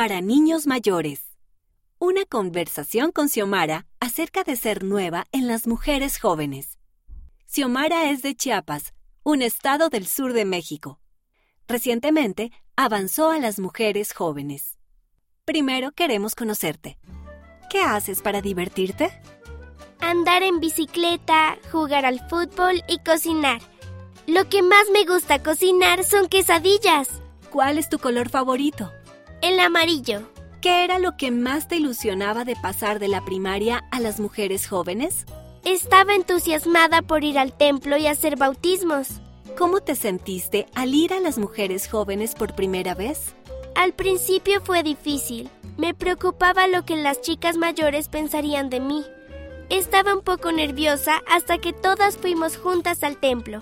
para niños mayores. Una conversación con Xiomara acerca de ser nueva en las mujeres jóvenes. Xiomara es de Chiapas, un estado del sur de México. Recientemente avanzó a las mujeres jóvenes. Primero queremos conocerte. ¿Qué haces para divertirte? Andar en bicicleta, jugar al fútbol y cocinar. Lo que más me gusta cocinar son quesadillas. ¿Cuál es tu color favorito? El amarillo. ¿Qué era lo que más te ilusionaba de pasar de la primaria a las mujeres jóvenes? Estaba entusiasmada por ir al templo y hacer bautismos. ¿Cómo te sentiste al ir a las mujeres jóvenes por primera vez? Al principio fue difícil. Me preocupaba lo que las chicas mayores pensarían de mí. Estaba un poco nerviosa hasta que todas fuimos juntas al templo.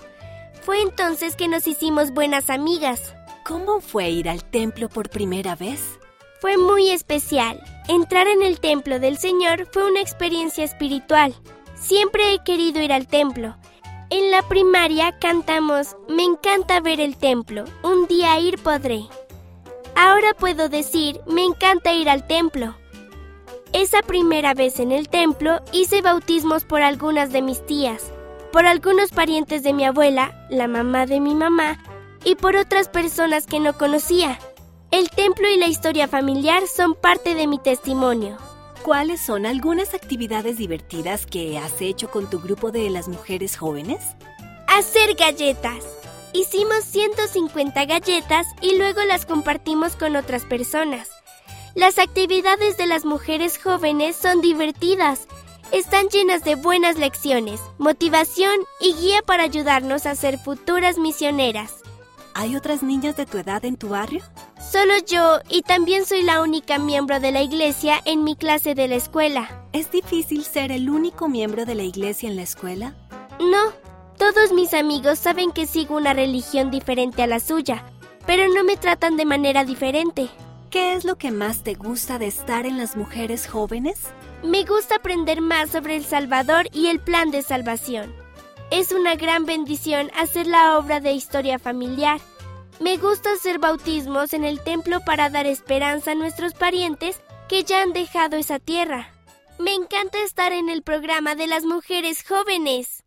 Fue entonces que nos hicimos buenas amigas. ¿Cómo fue ir al templo por primera vez? Fue muy especial. Entrar en el templo del Señor fue una experiencia espiritual. Siempre he querido ir al templo. En la primaria cantamos Me encanta ver el templo, un día ir podré. Ahora puedo decir Me encanta ir al templo. Esa primera vez en el templo hice bautismos por algunas de mis tías, por algunos parientes de mi abuela, la mamá de mi mamá, y por otras personas que no conocía. El templo y la historia familiar son parte de mi testimonio. ¿Cuáles son algunas actividades divertidas que has hecho con tu grupo de las mujeres jóvenes? Hacer galletas. Hicimos 150 galletas y luego las compartimos con otras personas. Las actividades de las mujeres jóvenes son divertidas. Están llenas de buenas lecciones, motivación y guía para ayudarnos a ser futuras misioneras. ¿Hay otras niñas de tu edad en tu barrio? Solo yo y también soy la única miembro de la iglesia en mi clase de la escuela. ¿Es difícil ser el único miembro de la iglesia en la escuela? No, todos mis amigos saben que sigo una religión diferente a la suya, pero no me tratan de manera diferente. ¿Qué es lo que más te gusta de estar en las mujeres jóvenes? Me gusta aprender más sobre el Salvador y el plan de salvación. Es una gran bendición hacer la obra de historia familiar. Me gusta hacer bautismos en el templo para dar esperanza a nuestros parientes que ya han dejado esa tierra. Me encanta estar en el programa de las mujeres jóvenes.